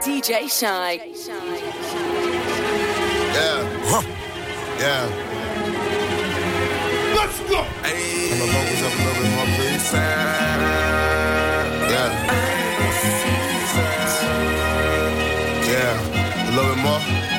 DJ Shy. Yeah. Huh. Yeah. Let's go. Hey. And the vocals up a little bit more, please. Yeah. Yeah. A little bit more.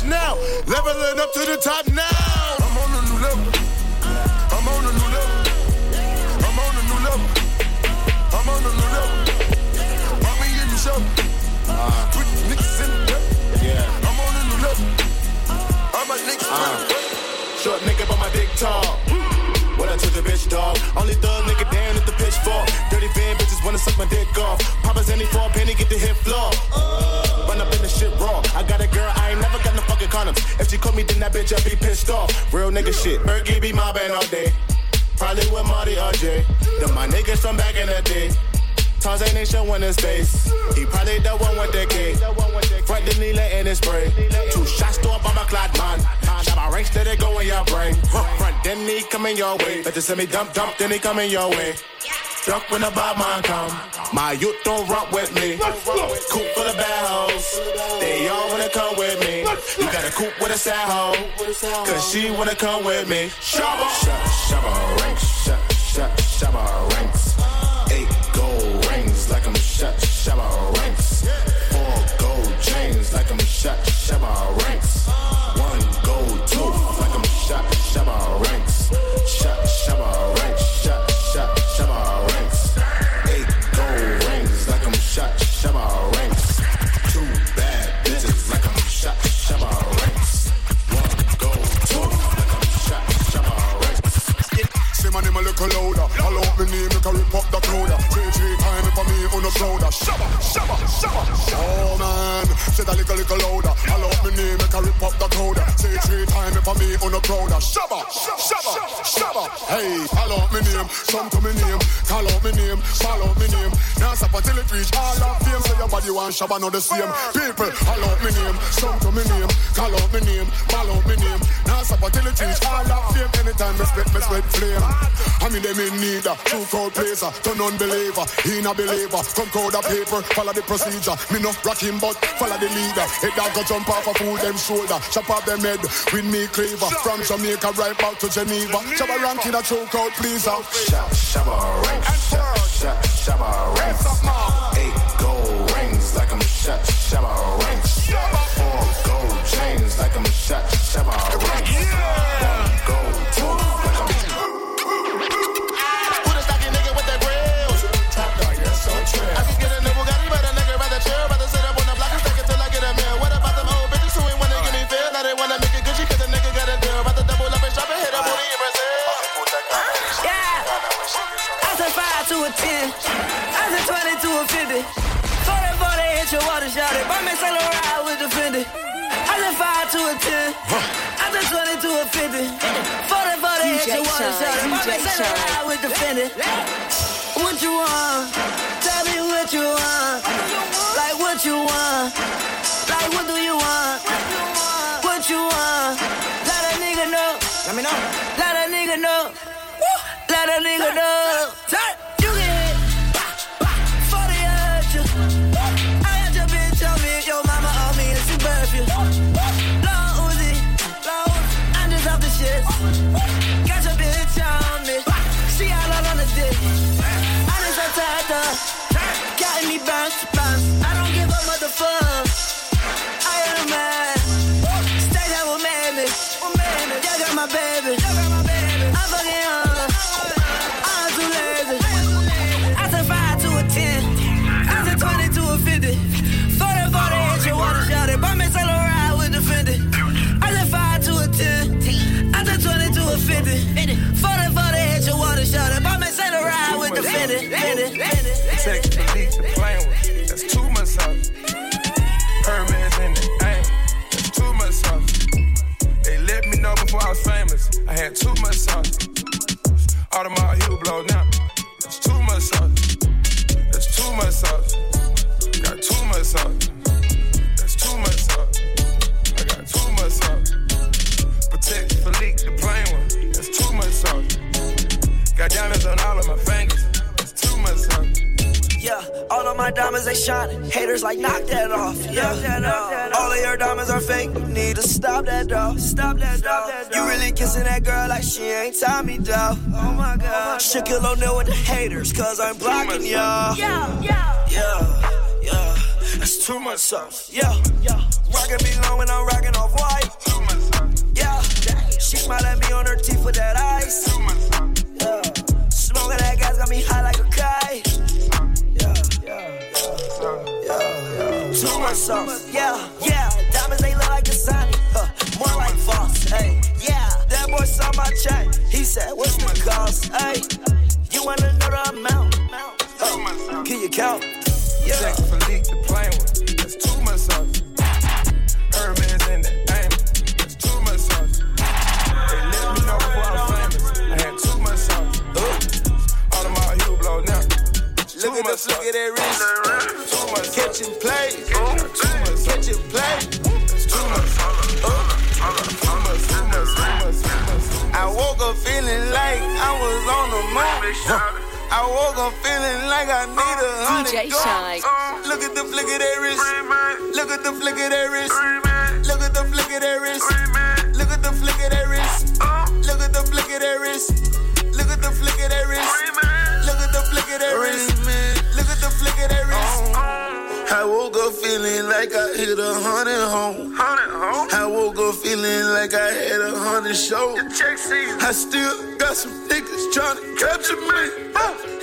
Watch now. Leveling up to the top now. I'm on a new level. I'm on a new level. I'm on a new level. I'm on a new level. We in the show? Put niggas in the. Yeah. I'm on a new level. All my niggas uh. Short nigga, but my dick tall. What I took the bitch dog. Only thug nigga down at the pitchfork. Dirty van bitches wanna suck my dick off. Papa's any for a penny, get the hit floor. If she caught me, then that bitch, I'd be pissed off. Real nigga shit. Bergie be my band all day. Probably with Marty or Jay. Them my niggas from back in the day. Tarzan ain't showing his face. He probably the one with the cake. Front the needle in his spray. Two shots to a bomber clad man. Shot my ranks, let it go in your brain. Front, then he coming your way. Better send me dump, dump, then he coming your way. Duck when the bad man come. My youth don't rock with me. Coop for the bad hoes. They all wanna come with me. You got a coop with a sad hoe. Cause she wanna come with me. Shabba. Shabba ranks. Shabba, shabba ranks. Eight gold rings like I'm shot. Shabba ranks. Four gold chains like I'm shot. Shabba ranks. One gold tooth like I'm shot. Shabba ranks. Hey, follow up my name, some to my name. Call out my name, follow up my name. Now stop until it reach all of shabba, not the same. People, follow up my name, some to my name. Call out my name, follow up my name. Now until it reach all of fame. Anytime me spit, me spit flame. I mean them in need a true crowd placer, turn unbeliever, he a believer. Come crowd a paper, follow the procedure. Me no rock him, but follow the leader. Head dog go jump off a fool them shoulder, chop off them head with me cleaver. From Jamaica right back to Geneva, Shabba ranking a true crowd pleaser. Shabba, shabba ranks. Shabba, shabba shot. Shabba ranks. Four gold chains like I'm shot. Shabba ranks. to a 10. I just went into a 50. 40, 40, hit you want a shot. My bitch said I would defend it. What you want? Tell me what you want. Like what you want. Like what do you want? What you want? Let a nigga know. Let me know. Let a nigga know. Let a nigga know. Turn. My baby. Too much. toot. My diamonds they shining. Haters like knock that off. Yeah, all of your diamonds are fake. Need to stop that dog. Stop that dog. You really kissing that girl like she ain't Tommy dog. Oh my god. Shaquille O'Neal with the haters, cause I'm blocking y'all. Yeah, yeah, yeah, yeah. That's too much sauce. Yeah, yeah. Rockin' me long when I'm rockin' off white. Too much sauce. Yeah, she smile at me on her teeth with that ice. Too much sauce. Yeah, smoking that gas got me high like a kite. Yeah. Too much. Yeah, yeah. Diamonds they look like a Sonic. Huh, more like false. Hey, yeah. That boy saw my check. He said, What's the cost? Hey, you wanna know the amount? Huh, can you count? Yeah. Patek Philippe, the plain one. That's too much sauce. Hermes in the aim. That's too much sauce. They let me know before I was famous. I had too much sauce. Audemars Hublot now. Look at the look at that wrist. Too much Catch and play. Got too much too. Too. I woke up feeling like I was on the moon. I woke up feeling like I need a hundred DJ gold. Shynn. Look at the flick of that wrist. Look at the flick of that wrist. Look at the flick of that wrist. Look at the flick of that wrist. Look at the flick of that wrist. Look at the flick of that wrist. Look at the flick of that wrist. Like I hit a hundred home. I woke up feeling like I had a hundred shows. I still got some niggas trying to capture me.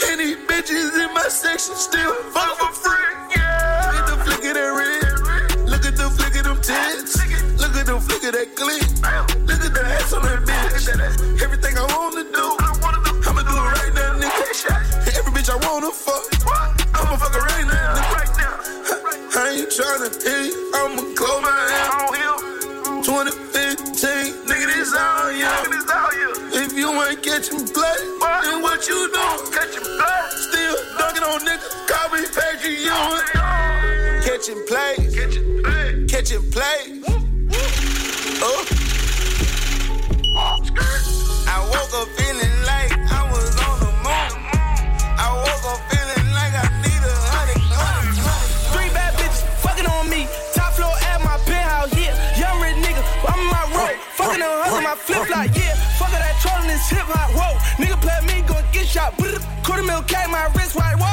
And these bitches in my section still fuck for free. Look at the flick of that red. Look at the flick of them tits. Look at the flick of that clip. Look at the ass on that catching play, then what you doing? Catching play. Still dunking on niggas, call me Patrick Ewing. Catching play. My wrist white,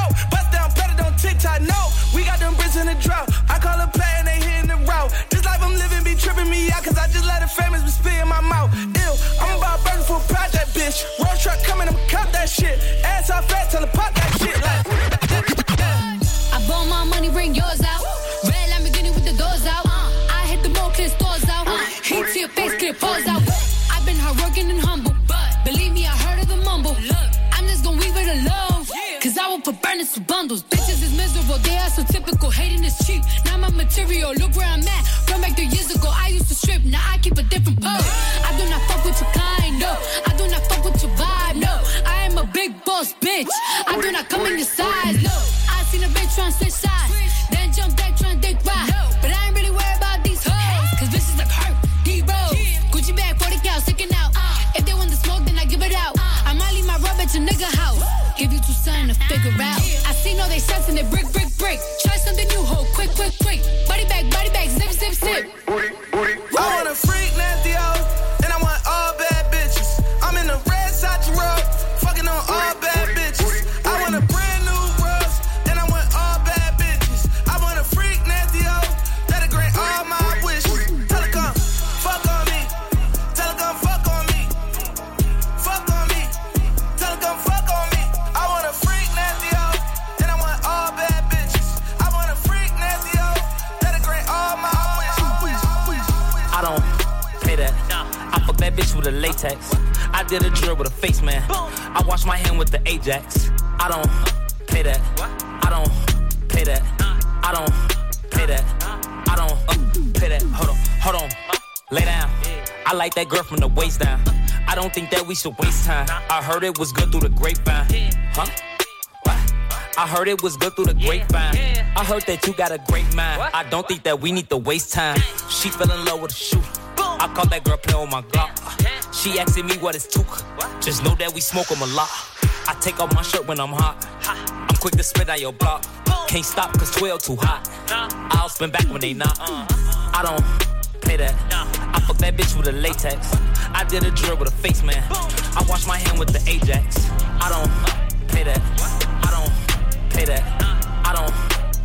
bundles. Bitches is miserable, they are so typical. Hating is cheap. Now my material, look where I'm at. Run back three years ago, I used to strip. Now I keep a different pose. I do not fuck with your kind, no. I do not fuck with your vibe, no. I am a big boss, bitch. I do not come in your size, no. I seen a bitch trying to sense and they brick, brick, Ajax. I don't pay that. I don't pay that. I don't pay that. I don't pay that. Hold on, hold on. Lay down. I like that girl from the waist down. I don't think that we should waste time. I heard it was good through the grapevine. Huh? I heard it was good through the grapevine. I heard that you got a great mind. I don't think that we need to waste time. She fell in love with a shooter. I caught that girl playing with my Glock. She asking me what is took. Just know that we smoke 'em a lot. I take off my shirt when I'm hot. I'm quick to spit on your block. Can't stop cause 12 too hot. I'll spin back when they not. I don't pay that. I fuck that bitch with a latex. I did a drill with a face man. I wash my hand with the Ajax. I don't pay that. I don't pay that. I don't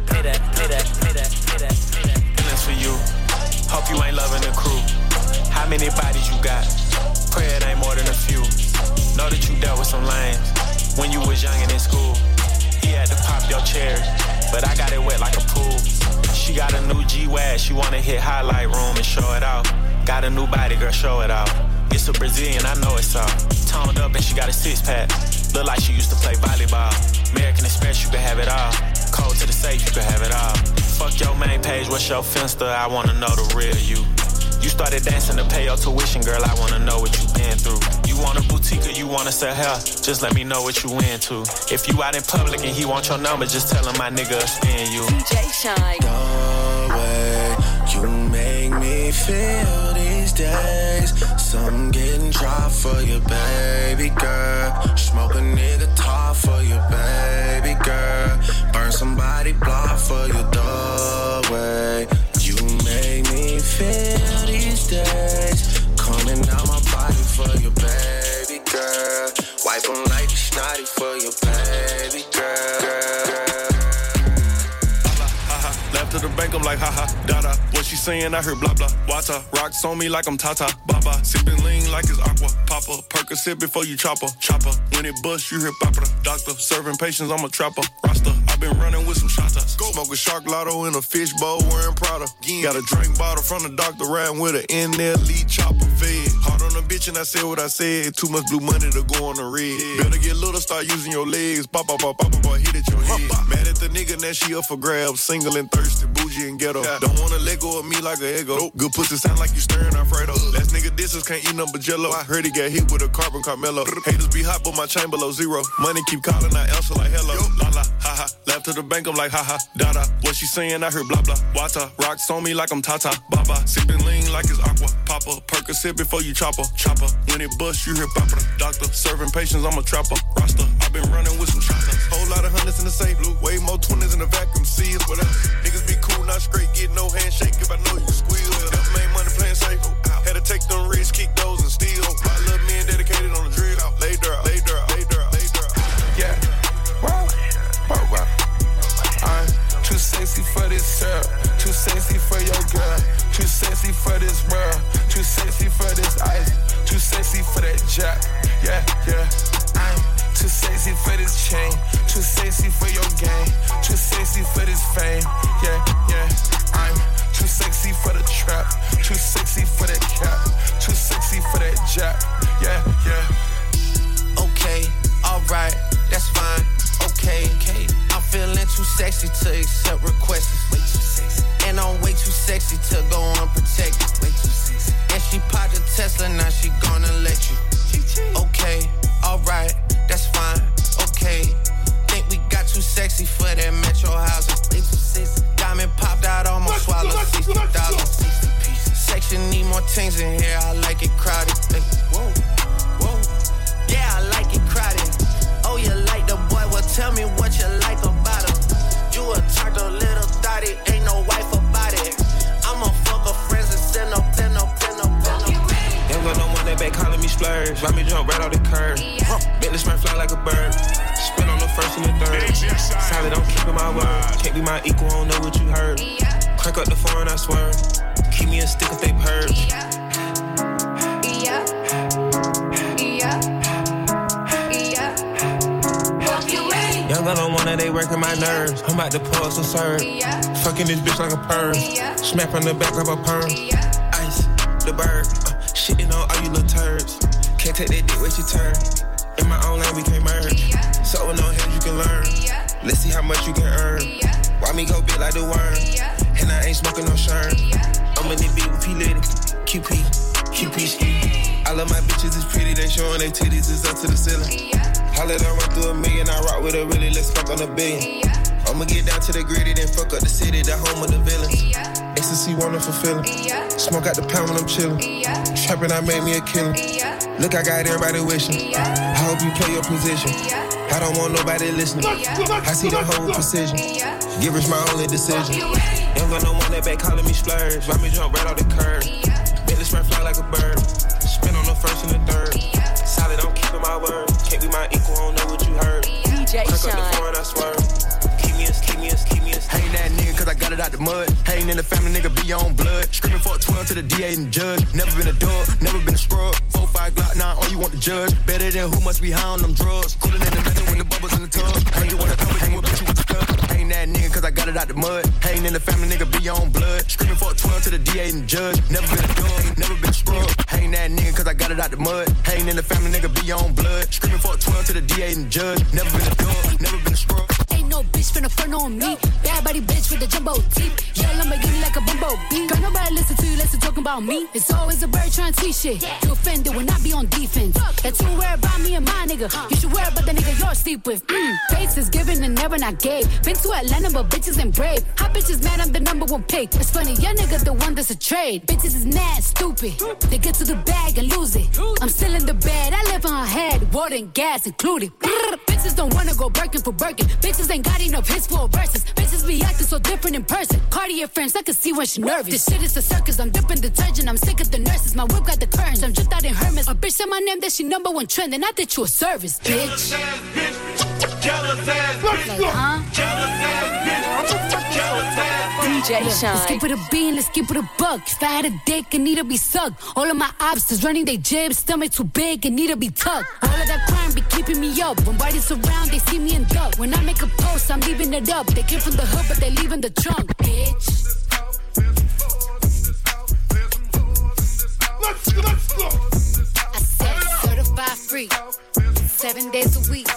pay that. Pay that. Pay that. Pay that. Pay that. feelings for you. Hope you ain't loving the crew. How many bodies you got? Pray it ain't more than a few. Know that you dealt with some lames when you was young and in school. He had to pop your cherry, but I got it wet like a pool. She got a new G-Wag, she wanna hit highlight room and show it off. Got a new body, girl, show it off. It's a Brazilian, I know it's all. Toned up and she got a six pack. Look like she used to play volleyball. American Express, you can have it all. Code to the safe, you can have it all. Fuck your main page, what's your finster? I wanna know the real you. You started dancing to pay your tuition, girl. I wanna know what you been through. You want a boutique or you wanna sell hair? Just let me know what you into. If you out in public and he want your number, just tell him my nigga spin you. DJ Shynn. The way you make me feel these days. Some getting dry for you, baby girl. Smoke a nigga top for you, baby saying, I heard blah blah. Wata, rocks on me like I'm Tata, Baba. Sipping lean like it's aqua, Papa. Percocet before you chopper, chopper. When it bust, you hear papa. Doctor, serving patients, I'm a trapper. Rasta, I've been running with some shotas. Smoke a shark lotto in a fish bowl, wearing Prada. Got a drink bottle from the doctor, riding with there, lead chopper fed. Hard on a bitch and I said what I said. Too much blue money to go on the red. Yeah. Better get little, start using your legs. Pop, pop, pop, pop, pop, hit at your head. Mad at the nigga, now she up for grabs. Single and thirsty, bougie and ghetto. Don't wanna let go of me like a ego. Good pussy sound like you stirring Alfredo. Last nigga disses can't eat nothing but jello. I heard he got hit with a carbon Carmelo. Haters be hot, but my chain below zero. Money keep calling, I answer like hello. La la, ha ha. Left to the bank, I'm like ha ha. Da da. What she saying, I heard blah blah. Wata, rocks on me like I'm Tata. Baba, sipping lean like it's aqua. Papa, Percocet before you chopper. Chopper, when it bust, you hear papa. Doctor, serving patients, I'm a trapper. Rasta, I've been running with some shots. Whole lot of hundreds in the safe. Blue, way more twenties in the vacuum seals. Whatever. Niggas be cool, not straight. Get no handshake if I know you squeal. Never made money playing safe. Had to take them risks, kick those and steal. My little men dedicated on the drill. Lay dirt, lay dirt, lay dirt, lay dirt. Yeah. Wow. Wow, wow. I'm too sexy for this syrup. Too sexy More things in here, I like it crowded. Hey, whoa, whoa. Yeah, I like it crowded. Oh, you like the boy? Well, tell me what you like about him. You a turtle, little thotty, ain't no wife about it. I'ma fuck a fucker, friends and send up, send up, send up, send up. Ain't got no one that back calling me splurge. Let me jump right off the curb. Yeah. Huh. Bentley smart fly like a bird. Spin on the first and the third. Solid, I'm keeping my word. Can't be my equal, I don't know what you heard. Yeah. Crank up the phone, I swear. Keep me a stick if they purge. Gun on one that they working my nerves. I'm about to pause and serve. Fucking this bitch like a perm. Smack on the back of a perm. Ice, the bird. Uh, shitting on all you little turds. Can't take that dick, wait your turn. In my own lane, we can't merge. So with no hands, you can learn. Let's see how much you can earn. Why me go big like the worm? And I ain't smoking no shirt. I'm in the beat with P Litty. QP, QP. I love my bitches, it's pretty. They showing their titties, it's up to the ceiling. Let her run through a million, I rock with her really, let's fuck on a billion. I'ma get down to the gritty, then fuck up the city, the home of the villains. Ecstasy, wonderful feeling. Smoke out the pound when I'm chillin'. Trapping, I made me a killer. Look, I got everybody wishing. I hope you play your position. Yeah. I don't want nobody listening. I see the whole precision. Give us my only decision. Young got no one that back calling me splurge. Ride me jump right off the curb. Bentley spread fly like a bird. Spin on the first and the third. Solid, I'm keeping my word. Can't be my equal, I don't know what you heard. DJ Crack up the Shynn. phone, I swear. Keep me a, keep me a, keep me a. I ain't that nigga cause I got it out the mud. Hating in the family, nigga be on blood. Screaming for a 12 to the DA and judge. Never been a dog, never been a scrub. 4 5 Glock 9, all you want to judge. Better than who must be high on them drugs. Cooler than the method when the bubbles in the tub. I ain't wanna come with you, bitch, you with the stuff. Ain't that nigga cause I got it out the mud. Hating in the family, nigga be on blood. Screaming for a 12 to the DA and judge. Never been a dog, never been a scrub. I ain't that nigga cause I got it out the mud. Hating in the family, nigga be on blood. Screaming for a 12 to the DA and judge. Never been a dog, never been a scrub. Bitch finna front on me. Bad body bitch with the jumbo teeth. Yeah, Lamborghini like a bumblebee. Girl, nobody listen to you, listen talking about me. It's always a bird trying to shit. You offended when I be on defense. That you worry about me and my nigga. You should worry about the nigga you're sleep with. Mm. Fates is given and never not gave. Been to Atlanta, but bitches ain't brave. Hot bitches mad, I'm the number one pick. It's funny, your nigga the one that's a trade. Bitches is mad, stupid. They get to the bag and lose it. I'm still in the bed, I live on her head. Water and gas included. Bitches don't wanna go Birkin for Birkin. Bitches ain't got enough hits for verses. Bitches be acting so different in person. Cartier friends, I can see when she nervous. This shit is a circus, I'm dipping detergent. I'm sick of the nurses. My whip got the curtains. I'm just out in Hermes. A bitch said my name, that she number one trend. And I did you a service, bitch. Like, huh? DJ Let's Shynn. keep it a bean, let's keep it a buck. If I had a dick, it need to be sucked. All of my obstacles running they jibs, stomach too big, it need to be tucked. All of that crime be keeping me up. When bodies around, they see me in duck. When I make a post, I'm leaving it up. They came from the hood, but they leaving the trunk, bitch. Let's, let's go. I said certified free, seven days a week.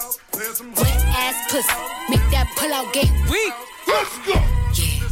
Wet ass pussy, make that pull out game weak. Let's go. Yeah,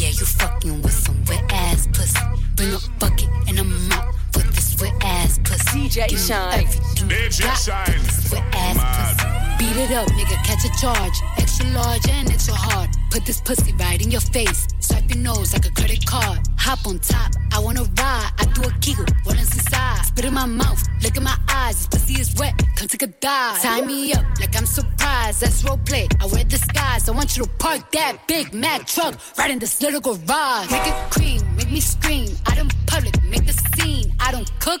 yeah. Yeah, you fucking with some wet ass pussy. Bring a bucket and a mop for this wet ass pussy. DJ Give me Shynn. everything you DJ Shynn. for wet ass pussy. Beat it up, nigga, catch a charge. Extra large and extra hard. Put this pussy right in your face. Swipe your nose like a credit card. Hop on top, I wanna ride. I do a giggle, what is inside? Spit in my mouth, look in my eyes. This pussy is wet, come take a dive. Tie me up like I'm surprised. That's role play. I wear disguise. I want you to park that Big Mack truck right in this little garage. Make it cream, make me scream. Out in public, make the scene. I don't cook.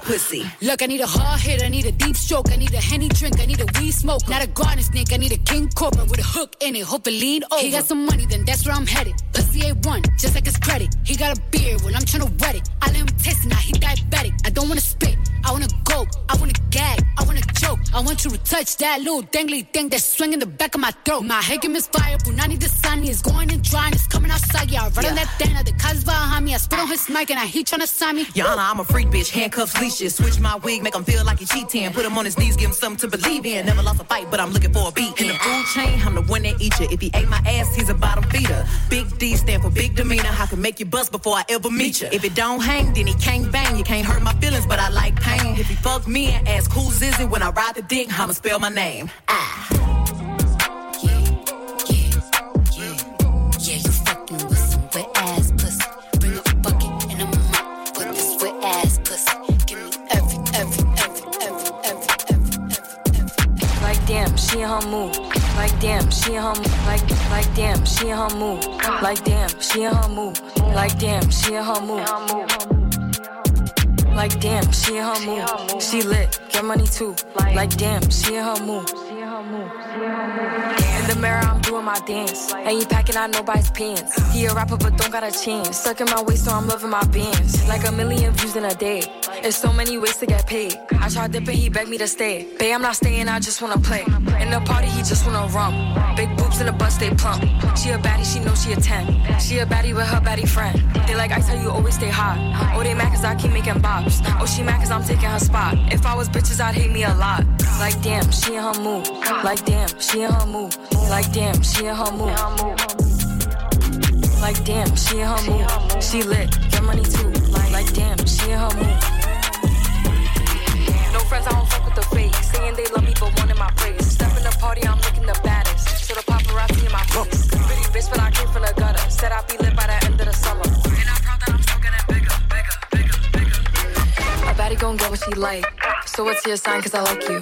pussy. Look, I need a hard hit, I need a deep stroke, I need a henny drink, I need a weed smoke. Not a garden snake, I need a king cobra with a hook in it, hope it lean over. He got some money, then that's where I'm headed. Pussy A1, just like his credit. He got a beard when I'm trying to wet it. I let him taste it, now he diabetic. I don't wanna spit, I wanna go, I wanna gag, I wanna choke. I want you to touch that little dangly thing that's swinging the back of my throat. My head can misfire, Punani the sun is going and drying, it's coming outside. Yeah, I run Yeah. on that thing, the cuz behind me. I spit on his mic and I he tryna sign me. Honor, I'm a freak bitch, handcuffs, leashes. Switch my wig, make him feel like he cheating. Put him on his knees, give him something to believe in. Never lost a fight, but I'm looking for a beat. In the food chain, I'm the one that eat you. If he ate my ass, he's a bottom feeder. Big D stand for big demeanor. I can make you bust before I ever meet you. If it don't hang, then he can't bang. You can't hurt my feelings, but I like pain. If he fuck me and ask who's is it when I ride dick, I'ma spell my name. Ah. Yeah, you fucking with some wet ass pussy. Bring a bucket and a with this wet ass pussy. Give me every, every, every, every, every, every. Like damn, she her mood. Like damn. Like like damn, she her mood. Like damn, she her mood. Like damn, she her mood. Like damn, she in her mood. She lit, get money too. Like damn, she in her mood. In the mirror, I'm doing my dance. You packing out nobody's pants. He a rapper, but don't got a chance. Stuck in my waist, so I'm loving my bands. Like a million views in a day. There's so many ways to get paid. I tried dipping, he begged me to stay. Babe, I'm not staying, I just wanna play. In the party, he just wanna rum. Big boobs in the bus, they plump. She a baddie, she know she a 10. She a baddie with her baddie friend. They like, I tell you, always stay hot. Oh, they mad cause I keep making bops. Oh, she mad cause I'm taking her spot. If I was bitches, I'd hate me a lot. Like, damn, she in her mood. Like, damn, she in her mood. Like, damn, she in her mood. Like, damn, she in her mood. She lit, get money too. Like damn, she in her mood. Friends, I don't fuck with the fake. Saying they love me, but in my place. Step in the party, I'm looking the baddest. So the paparazzi in my face. Pretty bitch, but I came from the gutter. Said I'd be lit by the end of the summer. And I'm proud that I'm still getting bigger, bigger, bigger, bigger. A baddie gon' get what she like. So what's your sign? Cause I like you.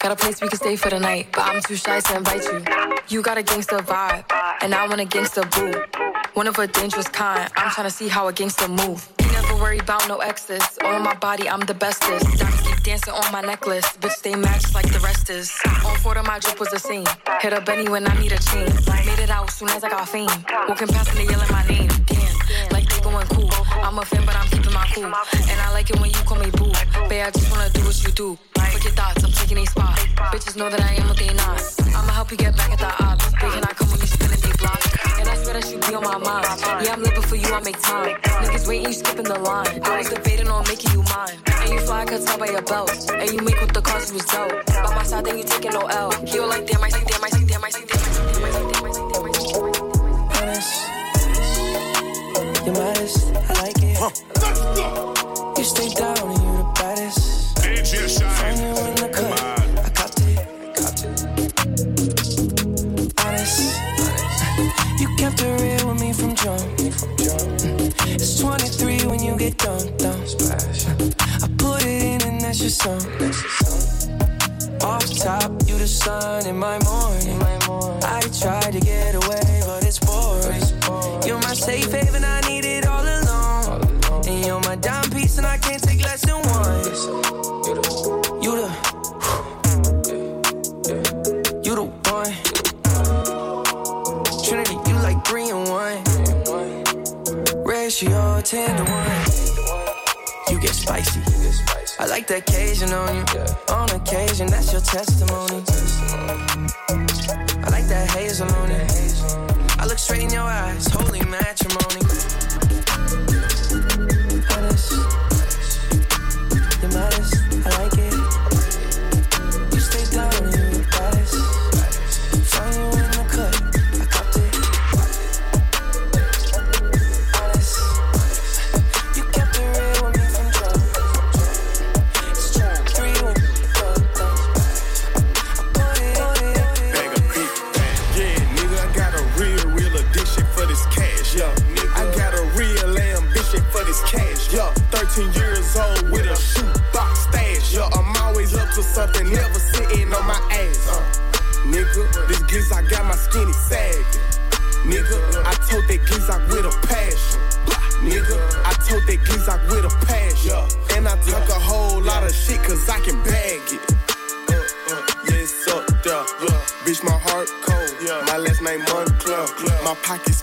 Got a place we can stay for the night, but I'm too shy to invite you. You got a gangster vibe, and I want a gangster boo. One of a dangerous kind. I'm tryna see how a gangster move. Never worry about no exes. On my body, I'm the bestest. Diamonds keep dancing on my necklace. Bitch, stay matched like the rest is. On of my drip was the same. Hit up Benny when I need a chain. Made it out as soon as I got fame. Walking past and they yelling my name. Damn, like they going cool. I'm a fan, but I'm keeping my cool. And I like it when you call me boo. Babe, I just wanna do what you do. Fuck your thoughts, I'm taking a spot. Bitches know that I am what they not. I'ma help you get back at the odds. They cannot come when you spinning the block. And I swear that you be on my mind. Yeah, I'm living for you, I make time. Niggas waiting, you skipping the line. I was debating on making you mine. And you fly, cut could tell by your belt. And you make with the cause you was dope. By my side, then you taking no L. He was like, damn, I see, damn, I see, damn, I see, damn, I see, damn, I see, damn, I see, damn, I see, damn. I Honest. You're modest, I like it. Huh. You stay down Find you in the cut, I copped it, copped it. Honest, you kept it real with me from jump. It's 23 when you get done, done. I put it in and that's your song. Off top, you the sun in my morning. Ten to one. You get spicy. I like the occasion on you. On occasion, that's your testimony. I like that hazel on it. I look straight in your eyes, holy matrimony. That giz with a passion. And I talk a whole lot of shit cause I can bag it. Uh, uh, yes, up there. Yeah. Bitch, my heart cold. My last name Montclair. My pockets